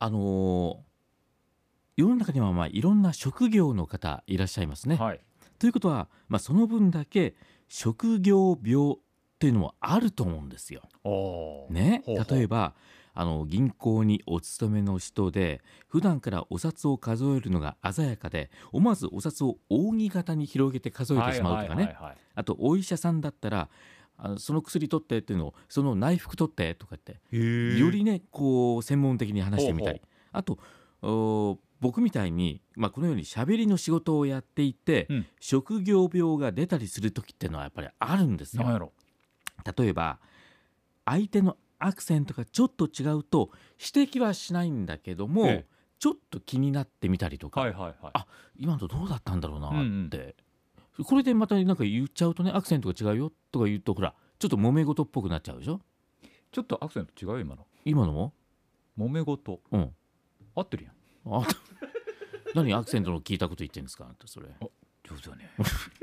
あのー世の中にはまあいろんな職業の方いらっしゃいますね。はい。ということは、まあ、その分だけ職業病っていうのもあると思うんですよ。ね、ほうほう。例えばあの銀行にお勤めの人で普段からお札を数えるのが鮮やかで思わずお札を扇形に広げて数えてしまうとかね、あとお医者さんだったらあのその薬取ってっていうのをその内服取ってとかってよりねこう専門的に話してみたり。ほあとお僕みたいに、まあ、このように喋りの仕事をやっていて、うん。職業病が出たりする時っていうのはやっぱりあるんですよ。例えば相手のアクセントがちょっと違うと指摘はしないんだけども、ええ。ちょっと気になってみたりとか、はいはいはい。あ今のどうだったんだろうなうんって、これでまたなんか言っちゃうとねアクセントが違うよとか言うとほらちょっと揉め事っぽくなっちゃうでしょ？ちょっとアクセント違うよ今の。今のも？揉め事。うん。合ってるやん。あ 何アクセントの聞いたこと言ってんですか？あんたそれ。上手だね。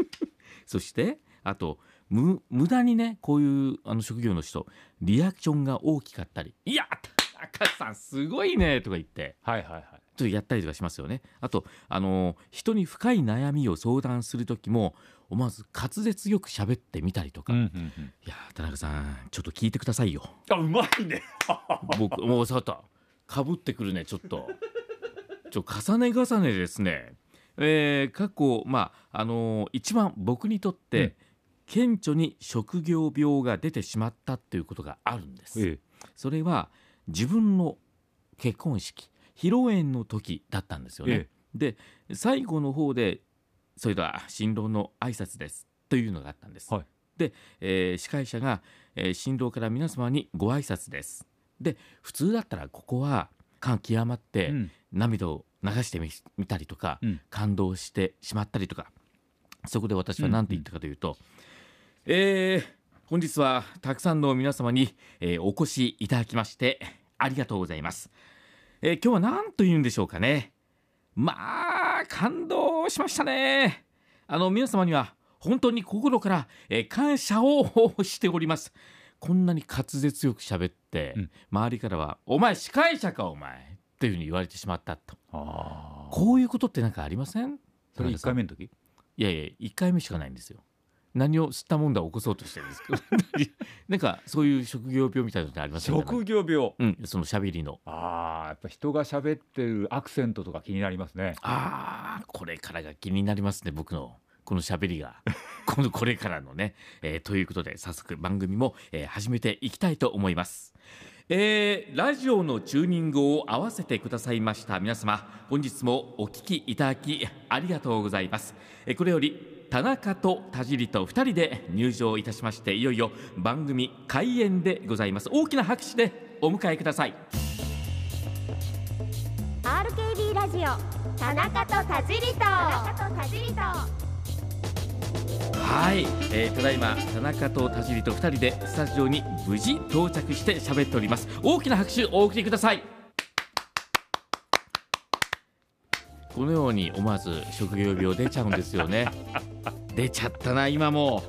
そしてあとむ無駄にねこういうあの職業の人リアクションが大きかったり「いや田中さんすごいね」とか言って。はいはいはいとやったりとかしますよね。あと、あの人に深い悩みを相談する時も思わず滑舌よく喋ってみたりとか、いうんうんうんやー田中さんちょっと聞いてくださいよ。あうまいね 僕もうさたかぶってくるねちょっと。ちょ重ね重ねですね。えー過去まああのー一番僕にとって、うん顕著に職業病が出てしまったっていうことがあるんです。えそれは自分の結婚式披露宴の時だったんですよね。えで最後の方で「それでは新郎の挨拶です」というのがあったんです。はいで、えー司会者が、えー新郎から皆様にご挨拶です。で普通だったらここは感極まってうん涙を流してみみたりとか、うん感動してしまったりとかそこで私は何て言ったかというと、えー本日はたくさんの皆様に、えーお越しいただきましてありがとうございます、えー今日は何と言うんでしょうかね。まあ感動しましたね。あの皆様には本当に心から、えー感謝をしております。こんなに滑舌よく喋って、うん。周りからは「お前司会者かお前」っていうふうに言われてしまったと。こういうことって何かありません？それ一回目の時？いやいや1回目しかないんですよ何を吸ったもんだ起こそうとしてるんですけど なんかそういう職業病みたいなのってありませんか職業病。うんその喋りの。ああやっぱ人が喋ってるアクセントとか気になりますね。あーこれからが気になりますね僕の。この喋りが。このこれからのね、えーということで早速番組も、えー始めていきたいと思います。えーラジオのチューニングを合わせてくださいました皆様本日もお聞きいただきありがとうございます。えーこれより田中と田尻と2人で入場いたしましていよいよ番組開演でございます。大きな拍手でお迎えください。RKB ラジオ田中と田尻と。田中と田尻と。はい、えー、ただいま田中と田尻と2人でスタジオに無事到着して喋っております。大きな拍手お送りください。このように思わず職業病出ちゃうんですよね出ちゃったな今も。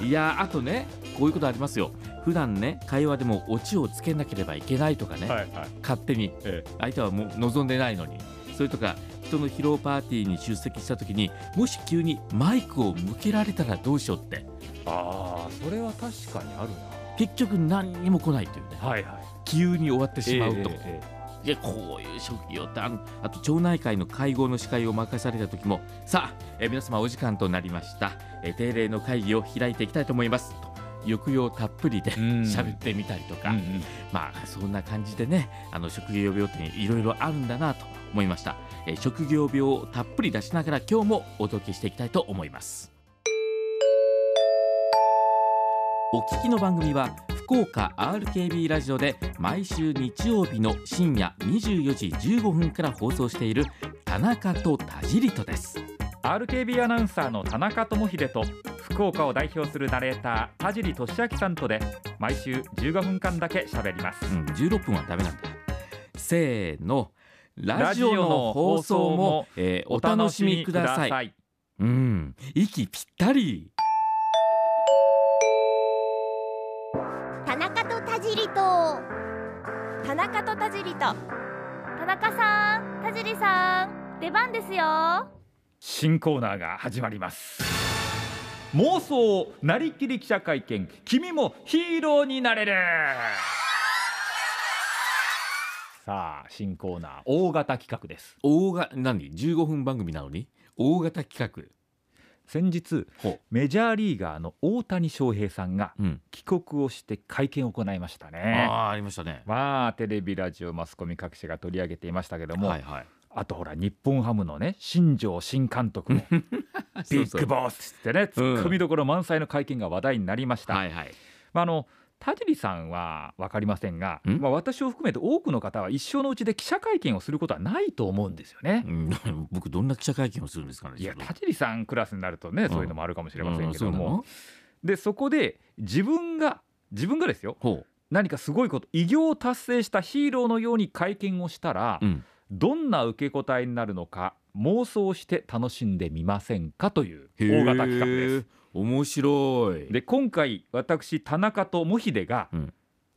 いやあとねこういうことありますよ。普段ね会話でもオチをつけなければいけないとかね、はいはい。勝手に。え相手はもう望んでないのに。それとか人の披露パーティーに出席した時にもし急にマイクを向けられたらどうしようって。ああそれは確かにある結局何にも来ないというね。なはいはい。急に終わってしまうと、えええいやこういう職業ってあんあと町内会の会合の司会を任された時もさあ、え皆様お時間となりました、え定例の会議を開いていきたいと思います。と抑揚たっぷりで喋ってみたりとか、うんうん。まあそんな感じでねあの職業病っていろいろあるんだなと思いました、えー職業病をたっぷり出しながら今日もお届けしていきたいと思います。お聞きの番組は福岡 RKB ラジオで毎週日曜日の深夜24時15分から放送している田中と田尻とです。RKB アナウンサーの田中智秀と福岡を代表するナレーター田尻俊明さんとで毎週15分間だけ喋ります。うん、16分はダメなんだ。せーの。ラジオの放送も、えーお楽しみください。い。うん。息ぴったり田中と田尻と。田中と田尻と田田中さん田尻さん出番ですよ。新コーナーが始まります。妄想なりきり記者会見。君もヒーローになれる。さあ新コーナー大型企画です。大が何？15分番組なのに？大型企画先日ほメジャーリーガーの大谷翔平さんが帰国をして会見を行いましたあね。あありましたね。まあテレビラジオマスコミ各社が取り上げていましたけども、はいはい。あとほら日本ハムのね新庄新監督も ビッグボスってねツッコミどころ満載の会見が話題になりました、はいはい。まあ、あの田尻さんは分かりませんが、ん？まあ、私を含めて多くの方は一生のうちで記者会見をすることはないと思うんですよね。うん。僕どんな記者会見をするんですかねいや田尻さんクラスになるとね、んそういうのもあるかもしとれませんけども、うん。そでそこで自分が自分がですよ。ほ何かすごいこと偉業を達成したヒーローのように会見をしたら、う、うん、どんな受け答えになるのか妄想して楽しんでみませんかという大型企画です。面白い。で今回私田中とモヒデが、うん。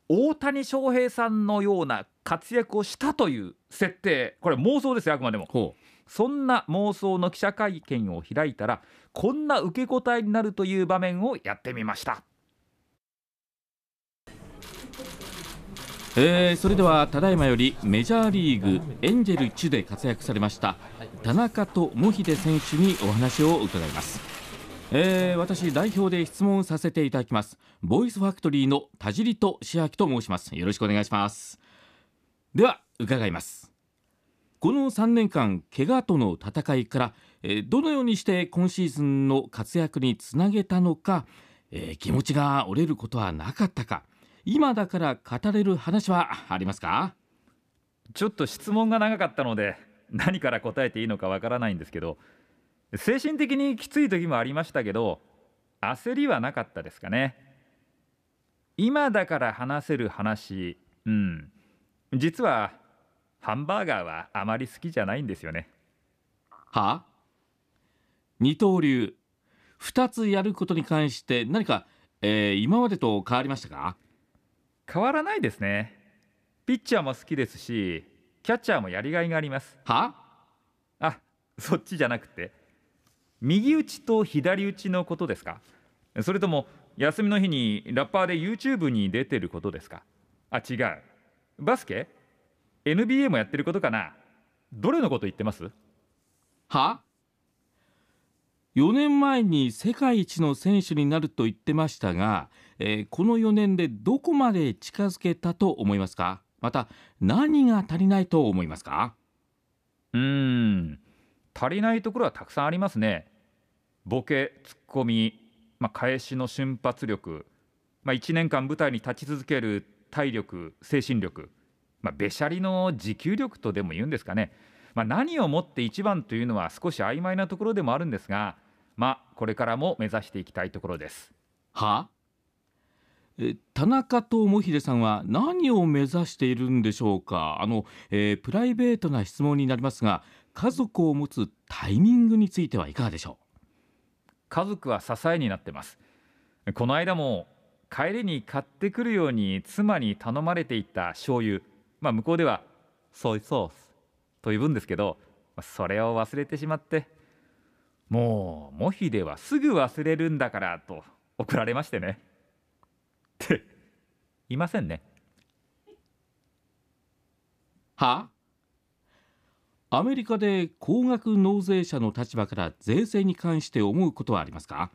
大谷翔平さんのような活躍をしたという設定。これ妄想ですよあくまでも。ほそんな妄想の記者会見を開いたらこんな受け答えになるという場面をやってみました。う、えー、それではただいまよりメジャーリーグエンジェル1で活躍されました田中とモヒデ選手にお話を伺いますえー、私代表で質問させていただきます。ボイスファクトリーの田尻と千秋と申します。よろしくお願いします。では伺います。この3年間怪我との戦いから、えーどのようにして今シーズンの活躍につなげたのか、えー気持ちが折れることはなかったか今だから語れる話はありますか？ちょっと質問が長かったので何から答えていいのかわからないんですけど精神的にきつい時もありましたけど焦りはなかったですかね。今だから話せる話うん。実はハンバーガーはあまり好きじゃないんですよね。は？二刀流。2つやることに関して何か、えー今までと変わりましたか？変わらないですね。ピッチャーも好きですしキャッチャーもやりがいがあります。は？あそっちじゃなくて右打ちと左打ちのことですか？それとも休みの日にラッパーで YouTube に出てることですか？あ違う。バスケ？NBA もやってることかな？どれのこと言ってます？は？4年前に世界一の選手になると言ってましたが、えーこの4年でどこまで近づけたと思いますか？また何が足りないと思いますか？うーん。足りないところはたくさんありますねボケツッコミ、まあ、返しの瞬発力、まあ、1年間舞台に立ち続ける体力精神力、まあ、べしゃりの持久力とでも言うんですかね、まあ、何をもって一番というのは少し曖昧なところでもあるんですがまあこれからも目指していきたいところです。はえ田中とモヒデさんは何を目指しているんでしょうか？あの、えープライベートな質問になりますが家族を持つタイミングについてはいかがでしょう？家族は支えになってます。この間も帰りに買ってくるように妻に頼まれていた醤油まあ向こうではソイソースと呼ぶんですけどそれを忘れてしまってもうモヒではすぐ忘れるんだからと怒られましてね。っていませんね。は？アメリカで高額納税者の立場から税制に関して思うことはありますか？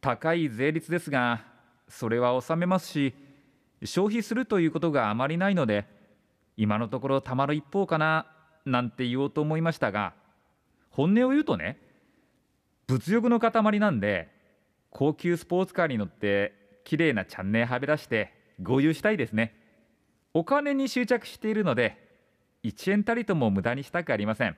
高い税率ですがそれは納めますし消費するということがあまりないので今のところたまる一方かななんて言おうと思いましたが本音を言うとね物欲の塊なんで高級スポーツカーに乗って綺麗なチャンネルはべらして豪遊したいですね。お金に執着しているので1円たりとも無駄にしたくありません。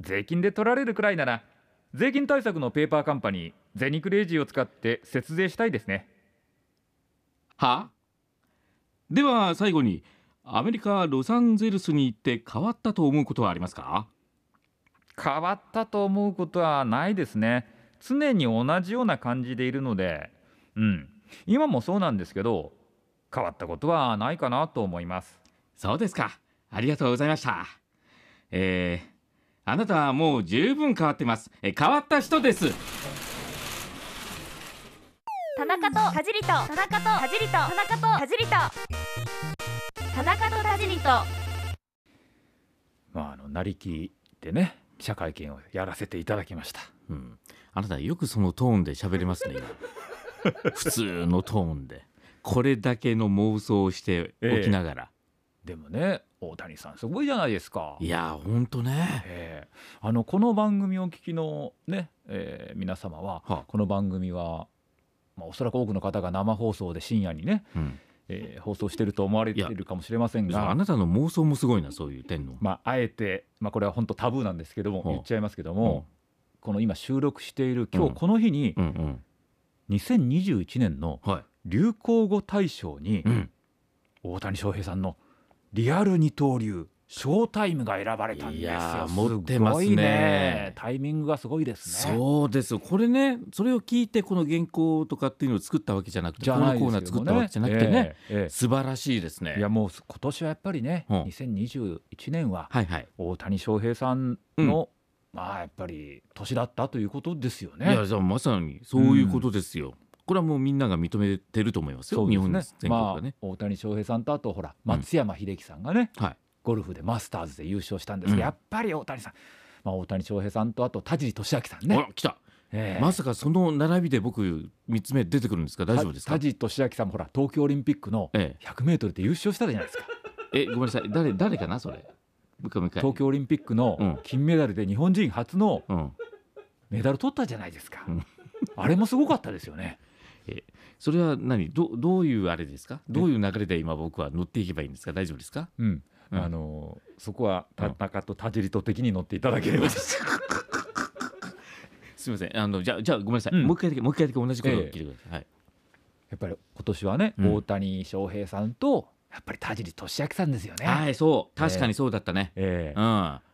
税金で取られるくらいなら税金対策のペーパーカンパニーゼニクレイジーを使って節税したいですね。は？では最後にアメリカ・ロサンゼルスに行って変わったと思うことはありますか？変わったと思うことはないですね。常に同じような感じでいるのでうん。今もそうなんですけど変わったことはないかなと思います。そうですかありがとうございました。えー、あなたはもう十分変わってます。えー変わった人です。田中と田尻と。田中と田尻と。田中と田尻と。田中と田尻と。まああのなりきってね記者会見をやらせていただきました。うん、あなたよくそのトーンで喋れますね今。普通のトーンで。これだけの妄想をしておきながら、でもね大谷さんすごいじゃないですか。いやほんとね。ええ。あのこの番組をお聞きのね、えー皆様は、はあ。この番組は、まあ、おそらく多くの方が生放送で深夜にね、うん、えー放送してると思われているかもしれませんがあなたの妄想もすごいなそういう点の、まあ、あえて、まあ、これは本当タブーなんですけどもはあ。言っちゃいますけども、この今収録している今日この日にうんうん。2021年のはい、流行語大賞にうん、大谷翔平さんのリアル二刀流ショータイムが選ばれたんですよ。いやー持ってますね。ね。タイミングがすごいですね。そうです。これねそれを聞いてこの原稿とかっていうのを作ったわけじゃなくてこのコーナー作ったわけじゃなくてね、ええええ素晴らしいですね。いやもう今年はやっぱりね、うん2021年は大谷翔平さんの、まあやっぱり年だったということですよね。いやじゃあまさにそういうことですよ、これはもうみんなが認めてると思いますよすね。日本全国まあ大谷翔平さんとあとほらうん。松山英樹さんがね、はい。ゴルフでマスターズで優勝したんですが、うん。やっぱり大谷さん、まあ、大谷翔平さんとあと田尻俊明さんあね。ら来た、ええ。まさかその並びで僕3つ目出てくるんですか？大丈夫ですか？田尻俊明さんもほら東京オリンピックのえ 100m で優勝したじゃないですか。ええごめんなさい。誰誰かな？それ。東京オリンピックうん。の金メダルで日本人初のうん。メダル取ったじゃないですか、うん。あれもすごかったですよね。それは何？どどういうあれですか？どういう流れで今僕は乗っていけばいいんですか？大丈夫ですか？うん。うん。あのそこは田うん中と田尻と的に乗っていただければ、す。みません。あのじゃあじゃあごめんなさい、うん。もう一回だけもう一回だけ同じことを聞いてください、はい。やっぱり今年はね、うん。大谷翔平さんとやっぱり田尻俊明さんですよね。はいそう。確かにそうだったね、ええ。うん。はあ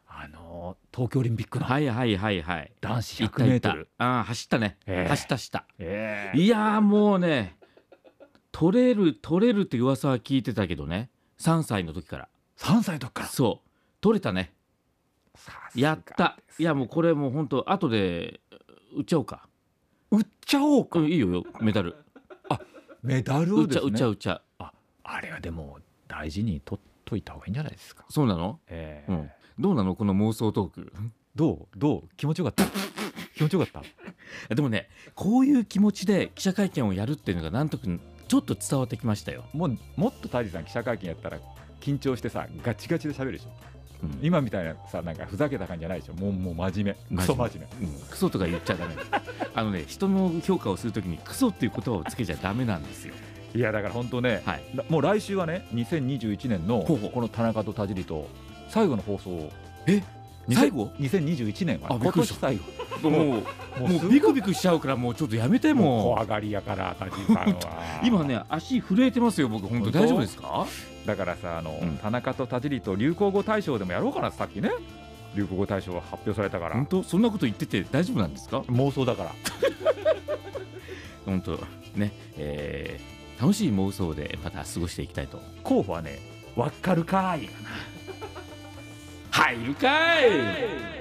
の東京オリンピックのいはいはいはい。男子行った行った。100メートル、ああ走ったね、ええ。走った走った。ええ。いやーもうね取れる取れるって噂は聞いてたけどね。3歳の時から。3歳の時から。そう。取れたね。やった。いやもうこれもう本当後で売っちゃおうか。売っちゃおうか、うんいいよよ。メダル。メダル売っちゃうをですね。売っちゃう売っちゃ。うああれはでも大事に取っといた方がいいんじゃないですか。そうなの？ええ。うん。どうなの？この妄想トーク。どう？どう？気持ちよかった？気持ちよかった？でもねこういう気持ちで記者会見をやるっていうのがなんとくちょっと伝わってきましたよ、もうもっと田尻さん記者会見やったら緊張してさガチガチで喋るでしょ。うん。今みたいなさなんかふざけた感じじゃないでしょ。もうもう真面目。クソ真面目。うん。クソとか言っちゃダメ。あのね人の評価をするときにクソっていう言葉をつけちゃダメなんですよいやだから本当ね、はい。らもう来週はね2021年のこの田中と田尻と最後の放送を。え？2000最後？2021年は今年最後。もうももうビクビクしちゃうからもうちょっとやめてもう。も怖がりやから田尻さんは。う今ね足震えてますよ僕。本当本当？大丈夫ですか？だからさあの、うん。田中と田尻と流行語大賞でもやろうかなさっきね。流行語大賞が発表されたから。本当？そんなこと言ってて大丈夫なんですか？妄想だから。本当。ねえー楽しい妄想でまた過ごしていきたいと。候補はねわかるかーい。入るかい